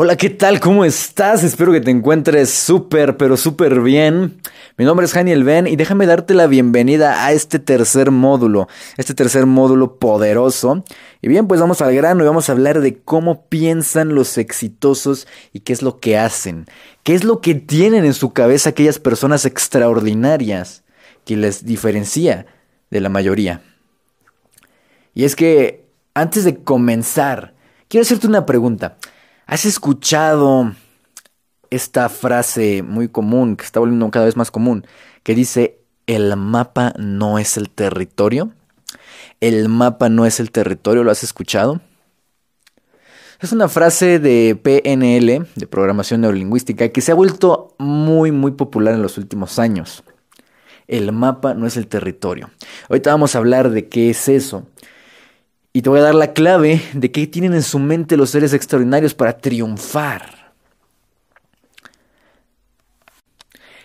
Hola, ¿qué tal? ¿Cómo estás? Espero que te encuentres súper, pero súper bien. Mi nombre es Janiel Ben y déjame darte la bienvenida a este tercer módulo, este tercer módulo poderoso. Y bien, pues vamos al grano y vamos a hablar de cómo piensan los exitosos y qué es lo que hacen, qué es lo que tienen en su cabeza aquellas personas extraordinarias que les diferencia de la mayoría. Y es que, antes de comenzar, quiero hacerte una pregunta. ¿Has escuchado esta frase muy común, que está volviendo cada vez más común, que dice, el mapa no es el territorio? El mapa no es el territorio, ¿lo has escuchado? Es una frase de PNL, de programación neurolingüística, que se ha vuelto muy, muy popular en los últimos años. El mapa no es el territorio. Ahorita vamos a hablar de qué es eso. Y te voy a dar la clave de qué tienen en su mente los seres extraordinarios para triunfar.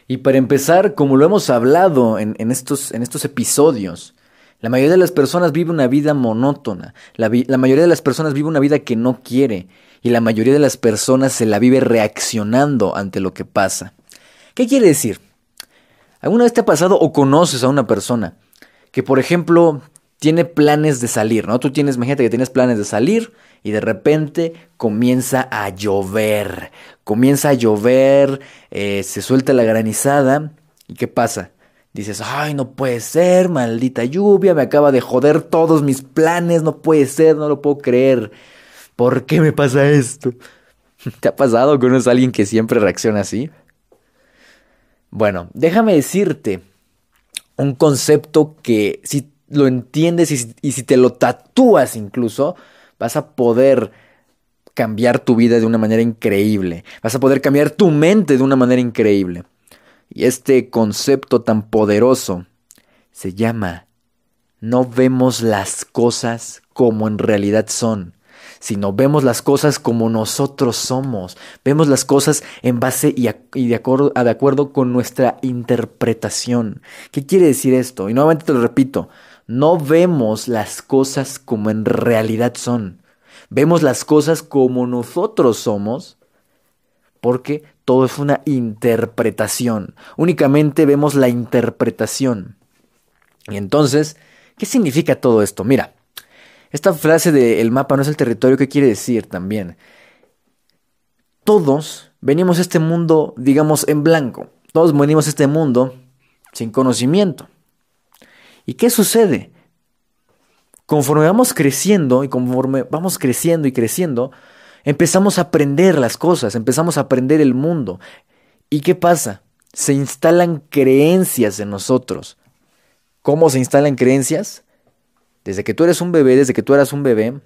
Y para empezar, como lo hemos hablado en, estos, en estos episodios, la mayoría de las personas vive una vida monótona, la, la, mayoría de las personas vive una vida que no quiere y la mayoría de las personas se la vive reaccionando ante lo que pasa. ¿Qué quiere decir? ¿Alguna vez te ha pasado o conoces a una persona que, por ejemplo, tiene planes de salir, ¿no? Tú tienes, imagínate que tienes planes de salir y de repente comienza a llover, comienza a llover, eh, se suelta la granizada y ¿qué pasa? Dices, ay, no puede ser, maldita lluvia, me acaba de joder todos mis planes, no puede ser, no lo puedo creer. ¿Por qué me pasa esto? ¿Te ha pasado? ¿Conoces a alguien que siempre reacciona así? Bueno, déjame decirte un concepto que si lo entiendes y, si te lo tatúas incluso, vas a poder cambiar tu vida de una manera increíble. Vas a poder cambiar tu mente de una manera increíble. Y este concepto tan poderoso se llama no vemos las cosas como en realidad son, sino vemos las cosas como nosotros somos. Vemos las cosas en base y, de, acuerdo, de acuerdo con nuestra interpretación. ¿Qué quiere decir esto? Y nuevamente te lo repito, no vemos las cosas como en realidad son. Vemos las cosas como nosotros somos porque todo es una interpretación. Únicamente vemos la interpretación. Y entonces, ¿qué significa todo esto? Mira, esta frase de el mapa no es el territorio, ¿qué quiere decir también? Todos venimos a este mundo, digamos, en blanco. Todos venimos a este mundo sin conocimiento. ¿Y qué sucede? Conforme vamos creciendo y conforme vamos creciendo y creciendo, empezamos a aprender las cosas, empezamos a aprender el mundo. ¿Y qué pasa? Se instalan creencias en nosotros. ¿Cómo se instalan creencias? Desde que tú eres un bebé, desde que tú eras un bebé,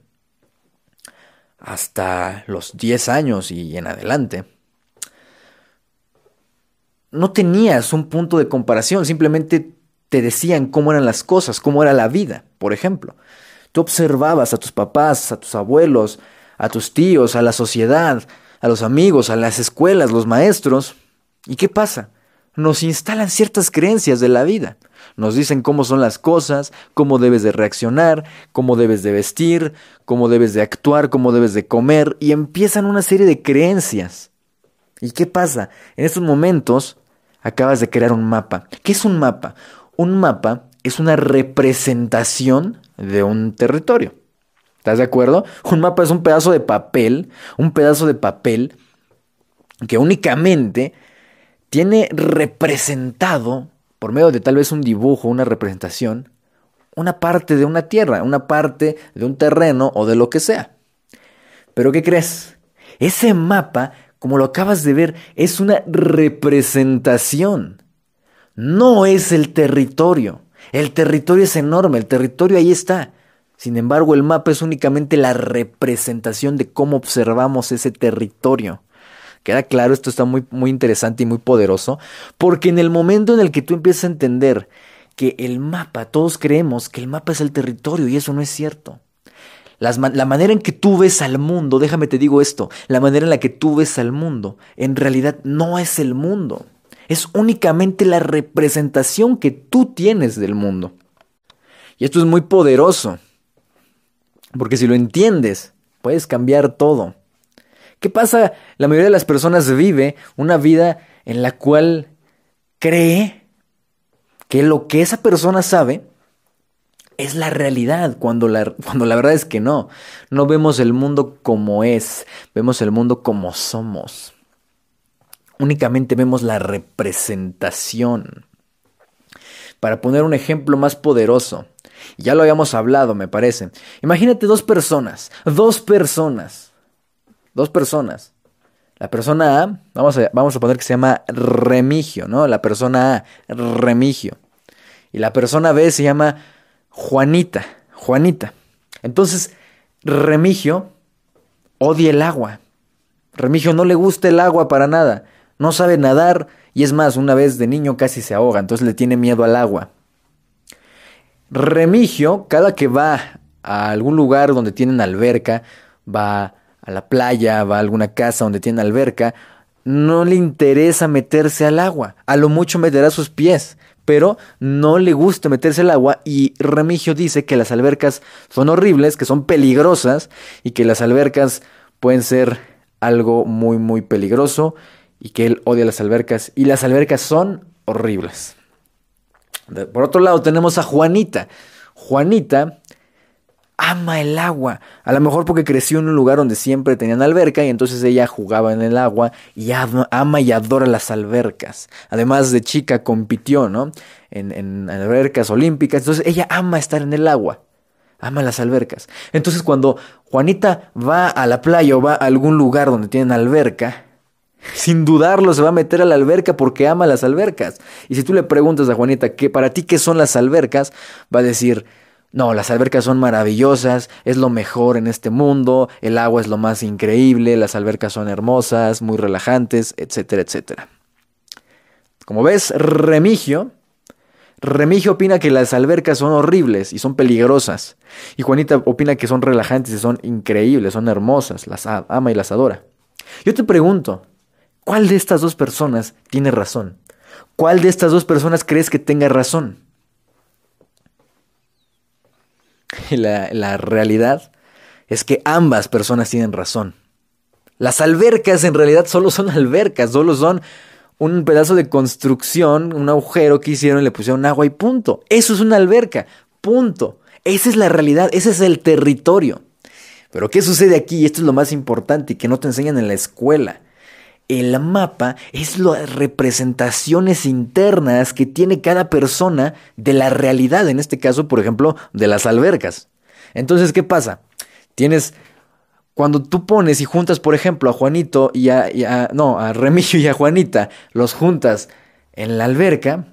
hasta los 10 años y en adelante, no tenías un punto de comparación, simplemente te decían cómo eran las cosas, cómo era la vida, por ejemplo. Tú observabas a tus papás, a tus abuelos, a tus tíos, a la sociedad, a los amigos, a las escuelas, los maestros. ¿Y qué pasa? Nos instalan ciertas creencias de la vida. Nos dicen cómo son las cosas, cómo debes de reaccionar, cómo debes de vestir, cómo debes de actuar, cómo debes de comer, y empiezan una serie de creencias. ¿Y qué pasa? En estos momentos acabas de crear un mapa. ¿Qué es un mapa? Un mapa es una representación de un territorio. ¿Estás de acuerdo? Un mapa es un pedazo de papel, un pedazo de papel que únicamente tiene representado, por medio de tal vez un dibujo, una representación, una parte de una tierra, una parte de un terreno o de lo que sea. Pero ¿qué crees? Ese mapa, como lo acabas de ver, es una representación no es el territorio. El territorio es enorme, el territorio ahí está. Sin embargo, el mapa es únicamente la representación de cómo observamos ese territorio. Queda claro, esto está muy, muy interesante y muy poderoso, porque en el momento en el que tú empiezas a entender que el mapa, todos creemos que el mapa es el territorio y eso no es cierto. la manera en que tú ves al mundo, déjame te digo esto, la manera en la que tú ves al mundo, en realidad no es el mundo es únicamente la representación que tú tienes del mundo. Y esto es muy poderoso, porque si lo entiendes, puedes cambiar todo. ¿Qué pasa? La mayoría de las personas vive una vida en la cual cree que lo que esa persona sabe es la realidad, cuando la, cuando la verdad es que no. No vemos el mundo como es, vemos el mundo como somos. Únicamente vemos la representación. Para poner un ejemplo más poderoso, ya lo habíamos hablado, me parece. Imagínate dos personas, dos personas, dos personas. La persona A, vamos a, vamos a poner que se llama Remigio, ¿no? La persona A, Remigio. Y la persona B se llama Juanita, Juanita. Entonces, Remigio odia el agua. Remigio no le gusta el agua para nada. No sabe nadar y es más, una vez de niño casi se ahoga, entonces le tiene miedo al agua. Remigio, cada que va a algún lugar donde tienen alberca, va a la playa, va a alguna casa donde tienen alberca, no le interesa meterse al agua. A lo mucho meterá sus pies, pero no le gusta meterse al agua y Remigio dice que las albercas son horribles, que son peligrosas y que las albercas pueden ser algo muy muy peligroso y que él odia las albercas y las albercas son horribles. Por otro lado tenemos a Juanita. Juanita ama el agua. A lo mejor porque creció en un lugar donde siempre tenían alberca y entonces ella jugaba en el agua y ama y adora las albercas. Además de chica compitió, ¿no? En, en albercas olímpicas. Entonces ella ama estar en el agua. Ama las albercas. Entonces cuando Juanita va a la playa o va a algún lugar donde tienen alberca, sin dudarlo se va a meter a la alberca porque ama las albercas. Y si tú le preguntas a Juanita que para ti qué son las albercas, va a decir, no, las albercas son maravillosas, es lo mejor en este mundo, el agua es lo más increíble, las albercas son hermosas, muy relajantes, etcétera, etcétera. Como ves, Remigio, Remigio opina que las albercas son horribles y son peligrosas. Y Juanita opina que son relajantes y son increíbles, son hermosas, las ama y las adora. Yo te pregunto, ¿Cuál de estas dos personas tiene razón? ¿Cuál de estas dos personas crees que tenga razón? La, la, realidad es que ambas personas tienen razón. Las albercas en realidad solo son albercas, solo son un pedazo de construcción, un agujero que hicieron y le pusieron agua y punto. Eso es una alberca, punto. Esa es la realidad, ese es el territorio. Pero ¿qué sucede aquí? Y esto es lo más importante y que no te enseñan en la escuela. El mapa es las representaciones internas que tiene cada persona de la realidad, en este caso, por ejemplo, de las albercas. Entonces, ¿qué pasa? Tienes, cuando tú pones y juntas, por ejemplo, a Juanito y a, no, a Remigio y a Juanita, los juntas en la alberca,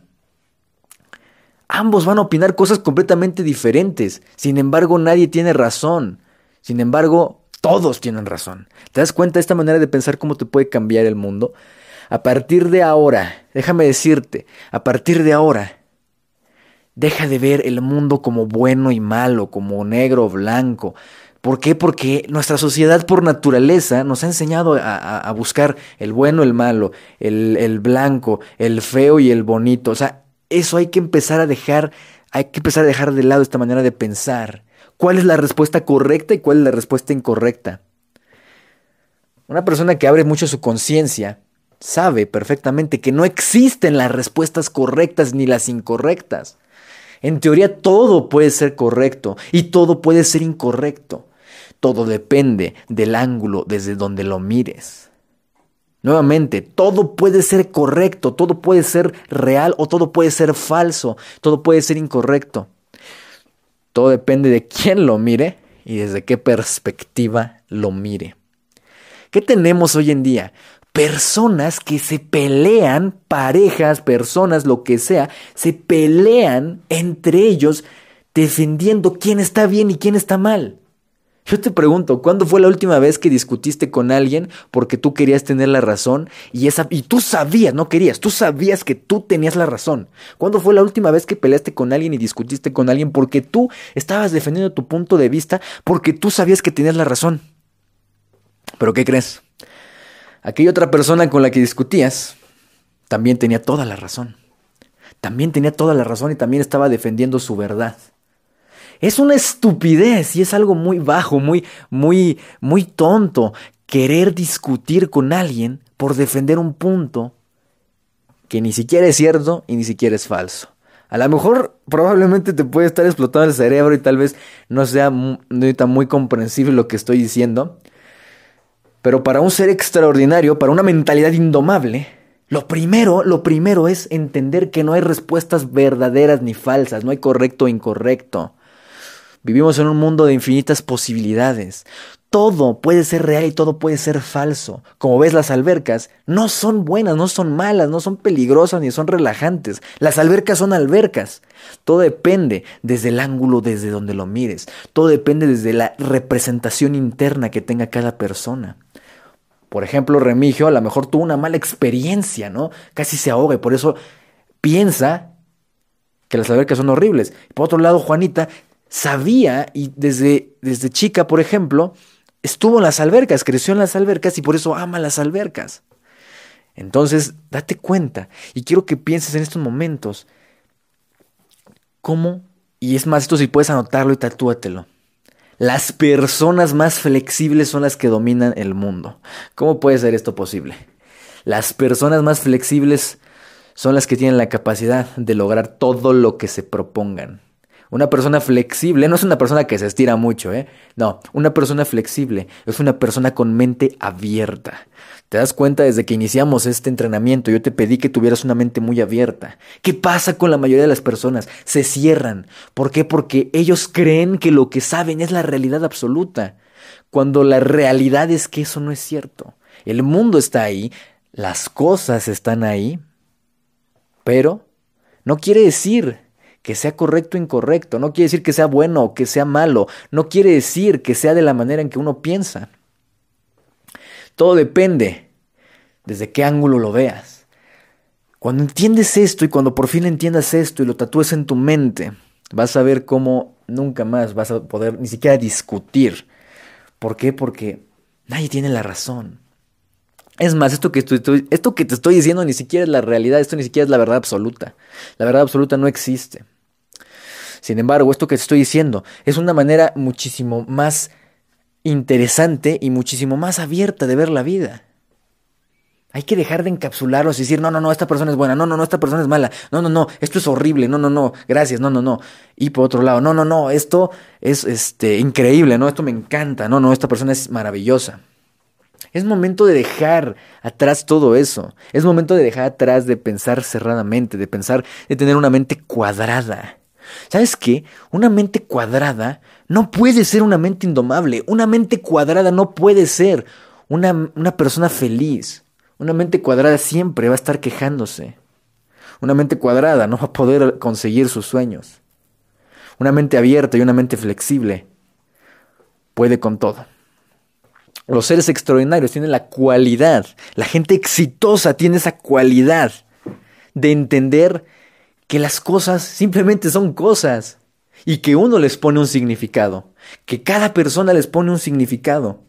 ambos van a opinar cosas completamente diferentes. Sin embargo, nadie tiene razón. Sin embargo, todos tienen razón. ¿Te das cuenta de esta manera de pensar cómo te puede cambiar el mundo? A partir de ahora, déjame decirte, a partir de ahora, deja de ver el mundo como bueno y malo, como negro o blanco. ¿Por qué? Porque nuestra sociedad por naturaleza nos ha enseñado a, buscar el bueno, el malo, el, el blanco, el feo y el bonito. O sea, eso hay que empezar a dejar, hay que empezar a dejar de lado esta manera de pensar cuál es la respuesta correcta y cuál es la respuesta incorrecta. Una persona que abre mucho su conciencia sabe perfectamente que no existen las respuestas correctas ni las incorrectas. En teoría todo puede ser correcto y todo puede ser incorrecto. Todo depende del ángulo desde donde lo mires. Nuevamente, todo puede ser correcto, todo puede ser real o todo puede ser falso, todo puede ser incorrecto. Todo depende de quién lo mire y desde qué perspectiva lo mire. ¿Qué tenemos hoy en día? Personas que se pelean, parejas, personas, lo que sea, se pelean entre ellos defendiendo quién está bien y quién está mal. Yo te pregunto, ¿cuándo fue la última vez que discutiste con alguien porque tú querías tener la razón y esa y tú sabías, no querías, tú sabías que tú tenías la razón? ¿Cuándo fue la última vez que peleaste con alguien y discutiste con alguien porque tú estabas defendiendo tu punto de vista porque tú sabías que tenías la razón? Pero ¿qué crees? Aquella otra persona con la que discutías también tenía toda la razón. También tenía toda la razón y también estaba defendiendo su verdad. Es una estupidez y es algo muy bajo, muy, muy, muy tonto querer discutir con alguien por defender un punto que ni siquiera es cierto y ni siquiera es falso. A lo mejor probablemente te puede estar explotando el cerebro y tal vez no sea muy, muy comprensible lo que estoy diciendo. Pero para un ser extraordinario, para una mentalidad indomable, lo primero, lo primero es entender que no hay respuestas verdaderas ni falsas, no hay correcto o incorrecto. Vivimos en un mundo de infinitas posibilidades. Todo puede ser real y todo puede ser falso. Como ves, las albercas no son buenas, no son malas, no son peligrosas ni son relajantes. Las albercas son albercas. Todo depende desde el ángulo desde donde lo mires. Todo depende desde la representación interna que tenga cada persona. Por ejemplo, Remigio a lo mejor tuvo una mala experiencia, ¿no? Casi se ahoga y por eso piensa que las albercas son horribles. Por otro lado, Juanita sabía y desde, desde chica, por ejemplo, estuvo en las albercas, creció en las albercas y por eso ama las albercas. Entonces, date cuenta y quiero que pienses en estos momentos cómo, y es más, esto si puedes anotarlo y tatúatelo. Las personas más flexibles son las que dominan el mundo. ¿Cómo puede ser esto posible? Las personas más flexibles son las que tienen la capacidad de lograr todo lo que se propongan. Una persona flexible no es una persona que se estira mucho, ¿eh? No, una persona flexible es una persona con mente abierta. Te das cuenta desde que iniciamos este entrenamiento, yo te pedí que tuvieras una mente muy abierta. ¿Qué pasa con la mayoría de las personas? Se cierran. ¿Por qué? Porque ellos creen que lo que saben es la realidad absoluta, cuando la realidad es que eso no es cierto. El mundo está ahí, las cosas están ahí, pero no quiere decir que sea correcto o incorrecto, no quiere decir que sea bueno o que sea malo, no quiere decir que sea de la manera en que uno piensa. Todo depende desde qué ángulo lo veas. Cuando entiendes esto y cuando por fin entiendas esto y lo tatúes en tu mente, vas a ver cómo nunca más vas a poder ni siquiera discutir. ¿Por qué? Porque nadie tiene la razón. Es más, esto que, estoy, esto que te estoy diciendo ni siquiera es la realidad, esto ni siquiera es la verdad absoluta. La verdad absoluta no existe. Sin embargo, esto que te estoy diciendo es una manera muchísimo más interesante y muchísimo más abierta de ver la vida. Hay que dejar de encapsularlos y decir, no, no, no, esta persona es buena, no, no, no, esta persona es mala, no, no, no, esto es horrible, no, no, no, gracias, no, no, no. Y por otro lado, no, no, no, esto es este, increíble, no, esto me encanta, no, no, esta persona es maravillosa. Es momento de dejar atrás todo eso. Es momento de dejar atrás de pensar cerradamente, de pensar, de tener una mente cuadrada. ¿Sabes qué? Una mente cuadrada no puede ser una mente indomable. Una mente cuadrada no puede ser una, una persona feliz. Una mente cuadrada siempre va a estar quejándose. Una mente cuadrada no va a poder conseguir sus sueños. Una mente abierta y una mente flexible puede con todo. Los seres extraordinarios tienen la cualidad, la gente exitosa tiene esa cualidad de entender que las cosas simplemente son cosas y que uno les pone un significado, que cada persona les pone un significado.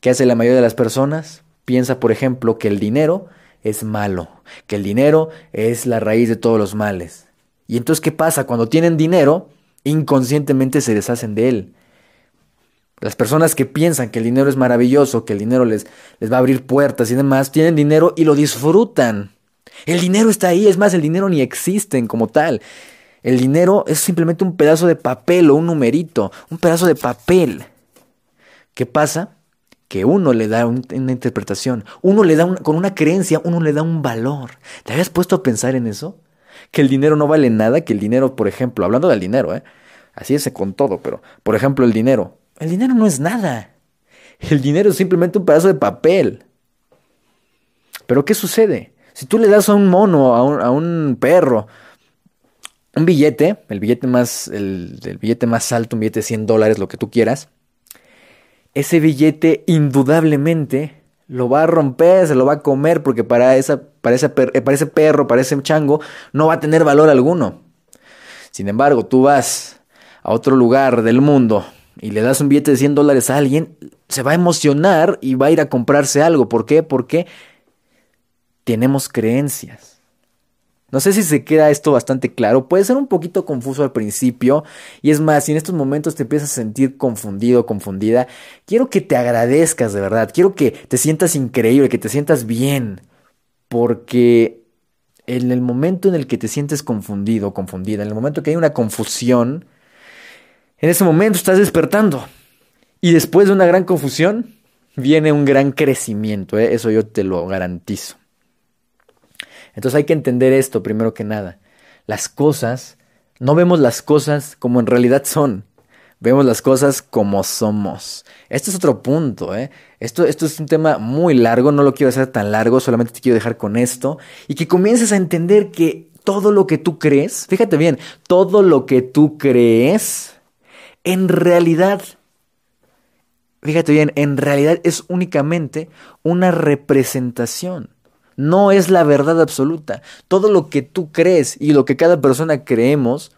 ¿Qué hace la mayoría de las personas? Piensa, por ejemplo, que el dinero es malo, que el dinero es la raíz de todos los males. Y entonces, ¿qué pasa? Cuando tienen dinero, inconscientemente se deshacen de él. Las personas que piensan que el dinero es maravilloso, que el dinero les, les va a abrir puertas y demás, tienen dinero y lo disfrutan. El dinero está ahí, es más, el dinero ni existe como tal. El dinero es simplemente un pedazo de papel o un numerito, un pedazo de papel. ¿Qué pasa? Que uno le da una interpretación, uno le da con una creencia, uno le da un valor. ¿Te habías puesto a pensar en eso? Que el dinero no vale nada, que el dinero, por ejemplo, hablando del dinero, ¿eh? así es con todo, pero, por ejemplo, el dinero. El dinero no es nada. El dinero es simplemente un pedazo de papel. Pero ¿qué sucede? Si tú le das a un mono, a un, perro, un billete, el billete más, el, billete más alto, un billete de 100 dólares, lo que tú quieras, ese billete indudablemente lo va a romper, se lo va a comer, porque para, esa, para, ese, para ese perro, para ese chango, no va a tener valor alguno. Sin embargo, tú vas a otro lugar del mundo y le das un billete de 100 dólares a alguien, se va a emocionar y va a ir a comprarse algo. ¿Por qué? Porque tenemos creencias. No sé si se queda esto bastante claro. Puede ser un poquito confuso al principio. Y es más, si en estos momentos te empiezas a sentir confundido, confundida, quiero que te agradezcas de verdad. Quiero que te sientas increíble, que te sientas bien. Porque en el momento en el que te sientes confundido confundida, en el momento que hay una confusión, en ese momento estás despertando. Y después de una gran confusión, viene un gran crecimiento. ¿eh? Eso yo te lo garantizo. Entonces hay que entender esto primero que nada. Las cosas, no vemos las cosas como en realidad son. Vemos las cosas como somos. Este es otro punto, ¿eh? Esto, esto es un tema muy largo, no lo quiero hacer tan largo, solamente te quiero dejar con esto. Y que comiences a entender que todo lo que tú crees, fíjate bien, todo lo que tú crees, en realidad, fíjate bien, en realidad es únicamente una representación no es la verdad absoluta. Todo lo que tú crees y lo que cada persona creemos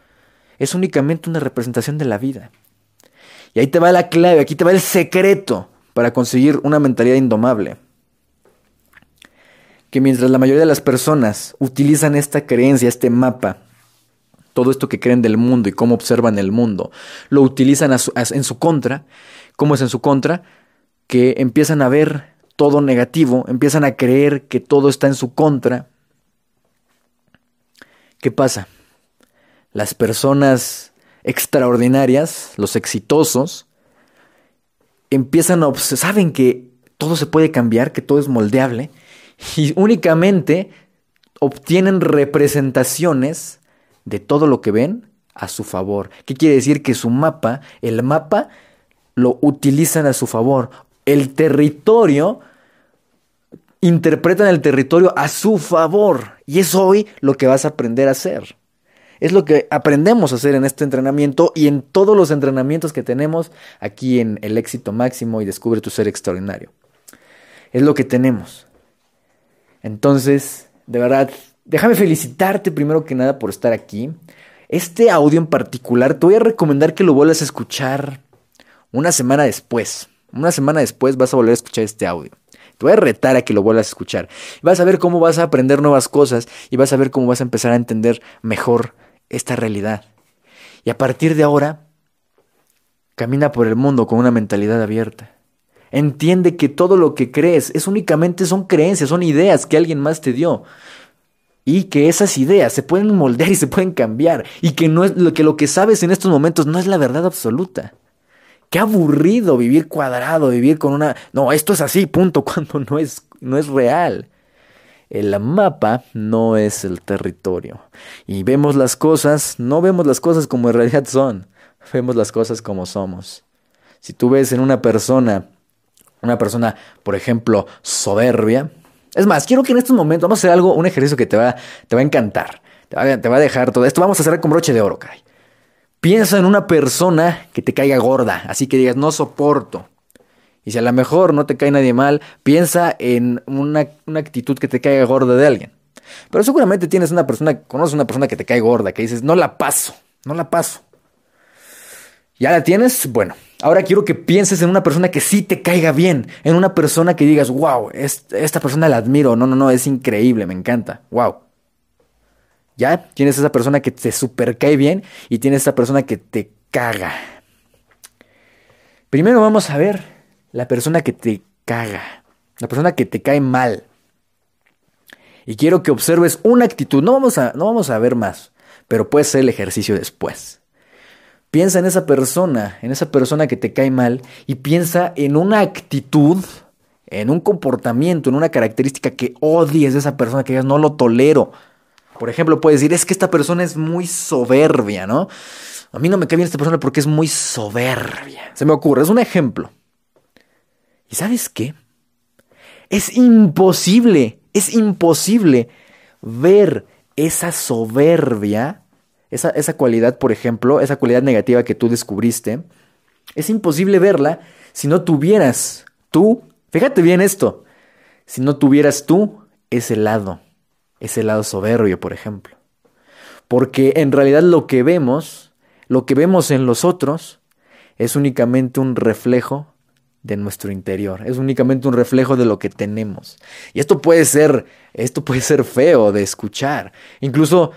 es únicamente una representación de la vida. Y ahí te va la clave, aquí te va el secreto para conseguir una mentalidad indomable. Que mientras la mayoría de las personas utilizan esta creencia, este mapa, todo esto que creen del mundo y cómo observan el mundo, lo utilizan en su contra, ¿cómo es en su contra? Que empiezan a ver todo negativo, empiezan a creer que todo está en su contra. ¿Qué pasa? Las personas extraordinarias, los exitosos, empiezan a saben que todo se puede cambiar, que todo es moldeable y únicamente obtienen representaciones de todo lo que ven a su favor. ¿Qué quiere decir? Que su mapa, el mapa, lo utilizan a su favor el territorio, interpretan el territorio a su favor. Y es hoy lo que vas a aprender a hacer. Es lo que aprendemos a hacer en este entrenamiento y en todos los entrenamientos que tenemos aquí en El éxito máximo y Descubre tu ser extraordinario. Es lo que tenemos. Entonces, de verdad, déjame felicitarte primero que nada por estar aquí. Este audio en particular te voy a recomendar que lo vuelvas a escuchar una semana después. Una semana después vas a volver a escuchar este audio. Te voy a retar a que lo vuelvas a escuchar. Vas a ver cómo vas a aprender nuevas cosas y vas a ver cómo vas a empezar a entender mejor esta realidad. Y a partir de ahora, camina por el mundo con una mentalidad abierta. Entiende que todo lo que crees es únicamente son creencias, son ideas que alguien más te dio. Y que esas ideas se pueden moldear y se pueden cambiar. Y que, no es, que lo que sabes en estos momentos no es la verdad absoluta. Qué aburrido vivir cuadrado, vivir con una... No, esto es así, punto, cuando no es, no es real. El mapa no es el territorio. Y vemos las cosas, no vemos las cosas como en realidad son, vemos las cosas como somos. Si tú ves en una persona, una persona, por ejemplo, soberbia, es más, quiero que en estos momentos vamos a hacer algo, un ejercicio que te va, te va a encantar, te va, te va a dejar todo esto, vamos a hacer con broche de oro, caray. Piensa en una persona que te caiga gorda, así que digas, no soporto. Y si a lo mejor no te cae nadie mal, piensa en una, actitud que te caiga gorda de alguien. Pero seguramente tienes una persona, conoces una persona que te cae gorda, que dices, no la paso, no la paso. ¿Ya la tienes? Bueno, ahora quiero que pienses en una persona que sí te caiga bien, en una persona que digas, wow, esta persona la admiro, no, no, no, es increíble, me encanta, wow. ¿Ya? Tienes esa persona que te super cae bien y tienes esa persona que te caga. Primero vamos a ver la persona que te caga, la persona que te cae mal. Y quiero que observes una actitud, no vamos a, no vamos a ver más, pero puede ser el ejercicio después. Piensa en esa persona, en esa persona que te cae mal y piensa en una actitud, en un comportamiento, en una característica que odies de esa persona, que digas no lo tolero. Por ejemplo, puedes decir, es que esta persona es muy soberbia, ¿no? A mí no me cae bien esta persona porque es muy soberbia. Se me ocurre, es un ejemplo. ¿Y sabes qué? Es imposible, es imposible ver esa soberbia, esa, esa cualidad, por ejemplo, esa cualidad negativa que tú descubriste, es imposible verla si no tuvieras tú, fíjate bien esto, si no tuvieras tú ese lado ese lado soberbio, por ejemplo. Porque en realidad lo que vemos, lo que vemos en los otros, es únicamente un reflejo de nuestro interior, es únicamente un reflejo de lo que tenemos. Y esto puede ser, esto puede ser feo de escuchar. Incluso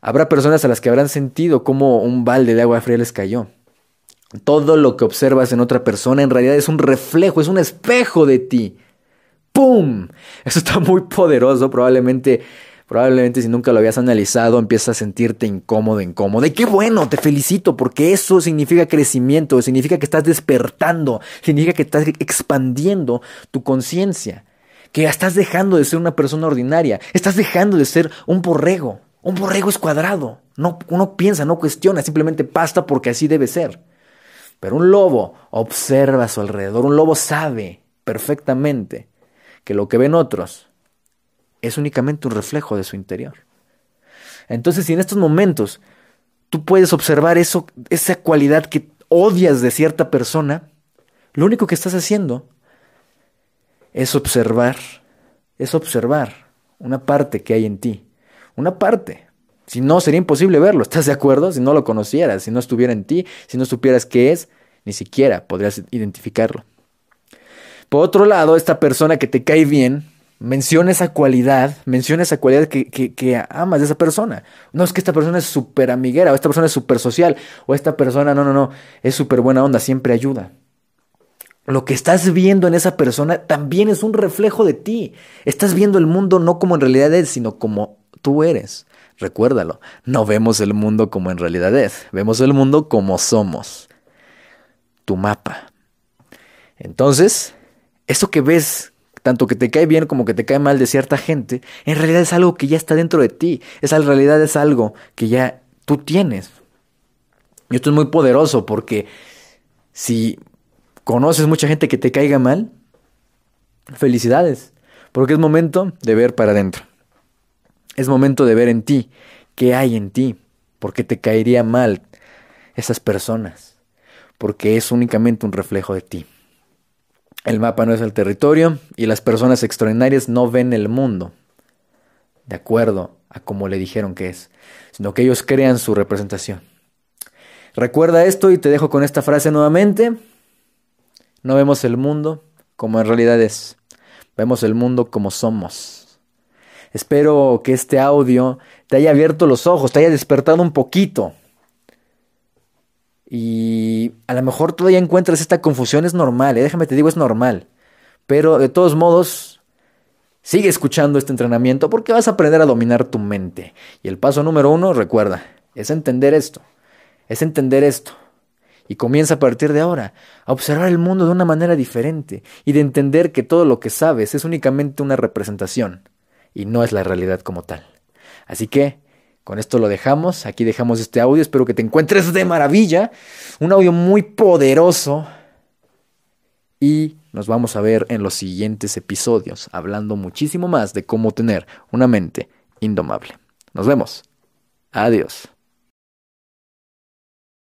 habrá personas a las que habrán sentido como un balde de agua fría les cayó. Todo lo que observas en otra persona en realidad es un reflejo, es un espejo de ti. ¡Pum! Eso está muy poderoso, probablemente Probablemente si nunca lo habías analizado empiezas a sentirte incómodo, incómodo. Y qué bueno, te felicito porque eso significa crecimiento, significa que estás despertando, significa que estás expandiendo tu conciencia, que estás dejando de ser una persona ordinaria, estás dejando de ser un borrego. Un borrego es cuadrado, no, uno piensa, no cuestiona, simplemente pasta porque así debe ser. Pero un lobo observa a su alrededor, un lobo sabe perfectamente que lo que ven otros es únicamente un reflejo de su interior. Entonces, si en estos momentos tú puedes observar eso, esa cualidad que odias de cierta persona, lo único que estás haciendo es observar, es observar una parte que hay en ti, una parte. Si no, sería imposible verlo, ¿estás de acuerdo? Si no lo conocieras, si no estuviera en ti, si no supieras qué es, ni siquiera podrías identificarlo. Por otro lado, esta persona que te cae bien, menciona esa cualidad, menciona esa cualidad que, que, amas de esa persona. No es que esta persona es súper amiguera, o esta persona es súper social, o esta persona, no, no, no, es súper buena onda, siempre ayuda. Lo que estás viendo en esa persona también es un reflejo de ti. Estás viendo el mundo no como en realidad es, sino como tú eres. Recuérdalo, no vemos el mundo como en realidad es, vemos el mundo como somos. Tu mapa. Entonces, eso que ves tanto que te cae bien como que te cae mal de cierta gente, en realidad es algo que ya está dentro de ti. Esa realidad es algo que ya tú tienes. Y esto es muy poderoso porque si conoces mucha gente que te caiga mal, felicidades, porque es momento de ver para adentro. Es momento de ver en ti qué hay en ti, porque te caería mal esas personas, porque es únicamente un reflejo de ti. El mapa no es el territorio y las personas extraordinarias no ven el mundo de acuerdo a como le dijeron que es, sino que ellos crean su representación. Recuerda esto y te dejo con esta frase nuevamente. No vemos el mundo como en realidad es, vemos el mundo como somos. Espero que este audio te haya abierto los ojos, te haya despertado un poquito y a lo mejor todavía encuentras esta confusión, es normal, ¿eh? déjame te digo, es normal. Pero de todos modos, sigue escuchando este entrenamiento porque vas a aprender a dominar tu mente. Y el paso número uno, recuerda, es entender esto. Es entender esto. Y comienza a partir de ahora a observar el mundo de una manera diferente y de entender que todo lo que sabes es únicamente una representación y no es la realidad como tal. Así que con esto lo dejamos. Aquí dejamos este audio. Espero que te encuentres de maravilla. Un audio muy poderoso. Y nos vamos a ver en los siguientes episodios, hablando muchísimo más de cómo tener una mente indomable. Nos vemos. Adiós.